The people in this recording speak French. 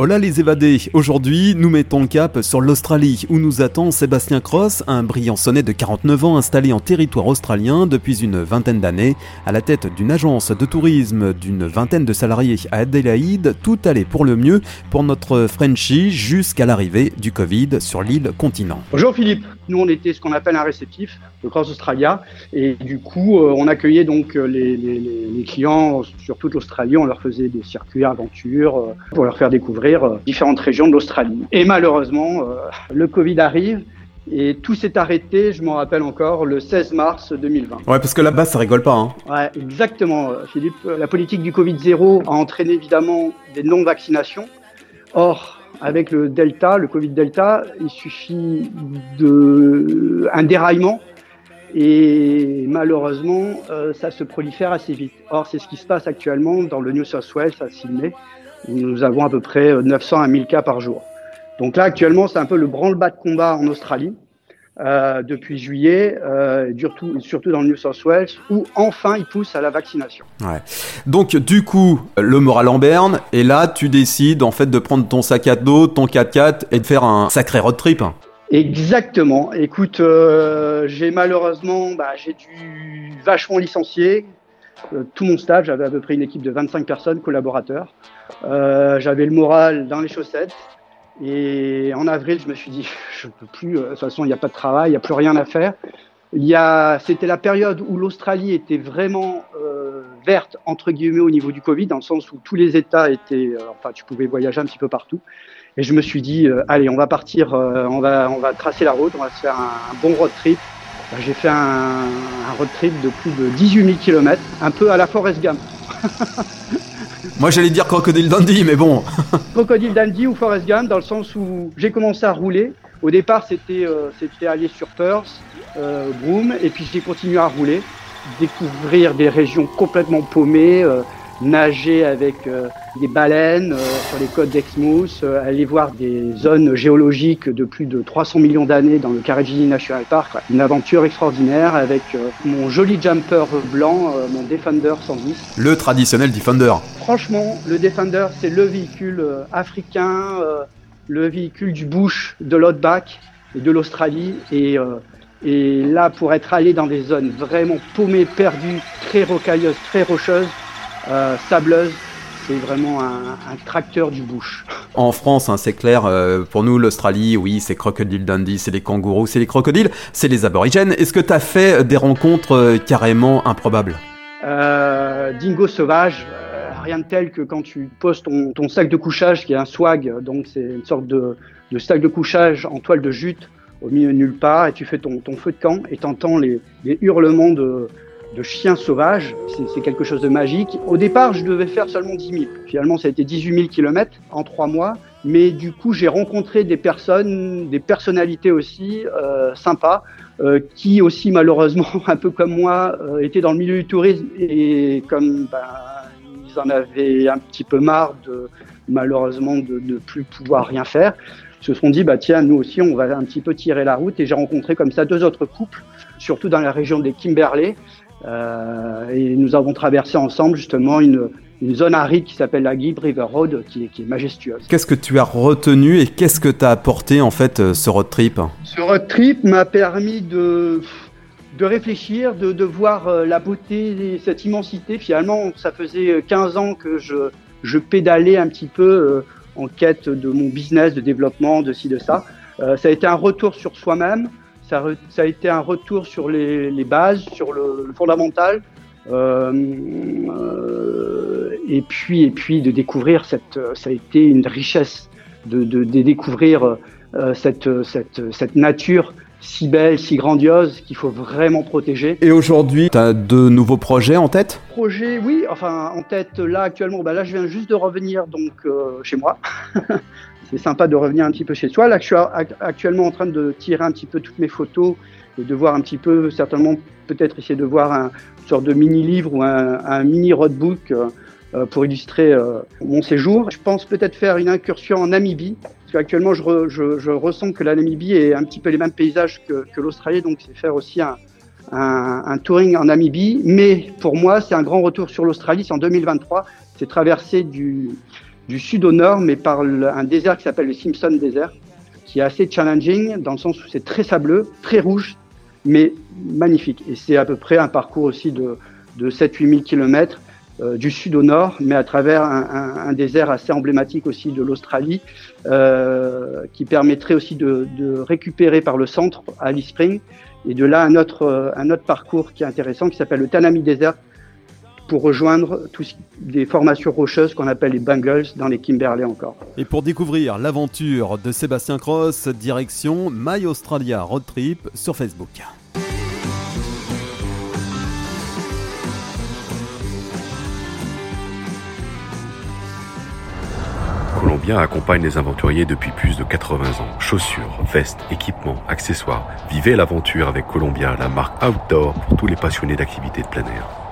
Hola les évadés, aujourd'hui nous mettons le cap sur l'Australie où nous attend Sébastien Cross, un brillant sonnet de 49 ans installé en territoire australien depuis une vingtaine d'années, à la tête d'une agence de tourisme d'une vingtaine de salariés à Adélaïde, tout allait pour le mieux pour notre Frenchie jusqu'à l'arrivée du Covid sur l'île continent. Bonjour Philippe, nous on était ce qu'on appelle un réceptif de Cross Australia et du coup euh, on accueillait donc euh, les, les, clients sur toute l'Australie, on leur faisait des circuits aventures euh, pour leur faire découvrir euh, différentes régions de l'Australie. Et malheureusement, euh, le Covid arrive. Et tout s'est arrêté, je m'en rappelle encore, le 16 mars 2020. Ouais, parce que là-bas, ça rigole pas. Hein. Ouais, exactement, euh, Philippe. La politique du Covid-0 a entraîné évidemment des non-vaccinations. Or, avec le Delta, le Covid-Delta, il suffit de un déraillement et malheureusement, ça se prolifère assez vite. Or, c'est ce qui se passe actuellement dans le New South Wales à Sydney, nous avons à peu près 900 à 1000 cas par jour. Donc là, actuellement, c'est un peu le branle-bas de combat en Australie. Euh, depuis juillet, euh, surtout, surtout dans le New South Wales, où enfin ils poussent à la vaccination. Ouais. Donc du coup, le moral en berne, et là tu décides en fait de prendre ton sac à dos, ton 4x4 et de faire un sacré road trip. Exactement. Écoute, euh, j'ai malheureusement, bah, j'ai dû vachement licencier, euh, tout mon staff, j'avais à peu près une équipe de 25 personnes, collaborateurs. Euh, j'avais le moral dans les chaussettes. Et en avril, je me suis dit, je peux plus, euh, de toute façon, il n'y a pas de travail, il n'y a plus rien à faire. C'était la période où l'Australie était vraiment euh, verte entre guillemets au niveau du Covid, dans le sens où tous les États étaient, euh, enfin, tu pouvais voyager un petit peu partout. Et je me suis dit, euh, allez, on va partir, on va, on va tracer la route, on va se faire un bon road trip. J'ai fait un, un, road trip de plus de 18 000 km, un peu à la Forest Gump. Moi j'allais dire Crocodile Dundee, mais bon. Crocodile Dundee ou Forest Gump, dans le sens où j'ai commencé à rouler. Au départ, c'était euh, c'était aller sur Perth, euh, Broome, et puis j'ai continué à rouler, découvrir des régions complètement paumées, euh, nager avec euh, des baleines euh, sur les côtes d'Exmouth, euh, aller voir des zones géologiques de plus de 300 millions d'années dans le Karijini National Park. Une aventure extraordinaire avec mon joli jumper blanc, mon Defender 110. Le traditionnel Defender. Franchement, le Defender, c'est le véhicule africain, le véhicule du bush, de l'outback et de l'Australie. Et, et là, pour être allé dans des zones vraiment paumées, perdues, très rocailleuses, très rocheuses, euh, sableuse. C'est vraiment un, un, tracteur du bush. En France, hein, c'est clair, euh, pour nous, l'Australie, oui, c'est Crocodile Dundee, c'est les kangourous, c'est les crocodiles, c'est les aborigènes. Est-ce que tu as fait des rencontres euh, carrément improbables? Euh, Dingo sauvage, rien de tel que quand tu poses ton, ton, sac de couchage, qui est un swag, donc c'est une sorte de, de, sac de couchage en toile de jute au milieu de nulle part, et tu fais ton, ton feu de camp et t'entends les, les hurlements de, de chiens sauvages. C'est quelque chose de magique. Au départ, je devais faire seulement 10 000. Finalement, ça a été 18 000 kilomètres en trois mois. Mais du coup, j'ai rencontré des personnes, des personnalités aussi euh, sympas, euh, qui aussi malheureusement, un peu comme moi, euh, étaient dans le milieu du tourisme et comme ben, ils en avaient un petit peu marre de malheureusement de ne plus pouvoir rien faire, se sont dit bah tiens nous aussi on va un petit peu tirer la route et j'ai rencontré comme ça deux autres couples, surtout dans la région des Kimberley, et nous avons traversé ensemble justement une, une zone aride qui s'appelle la Gibb River Road, qui est, qui est majestueuse. Qu'est-ce que tu as retenu et qu'est-ce que t'as apporté en fait euh, ce road trip? Ce road trip m'a permis de de réfléchir, de, de voir euh, la beauté, cette immensité. Finalement, ça faisait 15 ans que je, je pédalais un petit peu en quête de mon business, de développement, de ci, de ça. Euh, ça a été un retour sur soi-même, ça, ça, a été un retour sur les, les bases, sur le, le fondamental, euh, euh, et puis et puis de découvrir cette, ça a été une richesse de, de, de découvrir euh, cette, cette, cette nature si belle, si grandiose qu'il faut vraiment protéger. Et aujourd'hui, tu as de nouveaux projets en tête? Projets, oui. Enfin, en tête, là, actuellement, bah, là, je viens juste de revenir donc euh, chez moi. c'est sympa de revenir un petit peu chez soi. Là, je suis actuellement en train de tirer un petit peu toutes mes photos et de voir un petit peu, certainement, peut-être essayer de voir un une sorte de mini-livre ou un, mini roadbook euh, pour illustrer euh, mon séjour. Je pense peut-être faire une incursion en Namibie Parce qu'actuellement, je, ressens que la Namibie est un petit peu les mêmes paysages que, l'Australie, donc c'est faire aussi un, un, touring en Namibie. Mais pour moi, c'est un grand retour sur l'Australie. C'est en 2023. C'est traversé du, du sud au nord, mais par le, un désert qui s'appelle le Simpson Desert, qui est assez challenging dans le sens où c'est très sableux, très rouge, mais magnifique. Et c'est à peu près un parcours aussi de, de 7-8 000 kilomètres euh, du sud au nord, mais à travers un, un, désert assez emblématique aussi de l'Australie, euh, qui permettrait aussi de, récupérer par le centre à Alice Spring, et de là un autre, un autre parcours qui est intéressant, qui s'appelle le Tanami Desert, pour rejoindre tous des formations rocheuses qu'on appelle les Bungles dans les Kimberley encore. Et pour découvrir l'aventure de Sébastien Cross, direction My Australia Road Trip sur Facebook. Colombien accompagne les aventuriers depuis plus de 80 ans. Chaussures, vestes, équipements, accessoires. Vivez l'aventure avec Columbia, la marque outdoor pour tous les passionnés d'activités de plein air.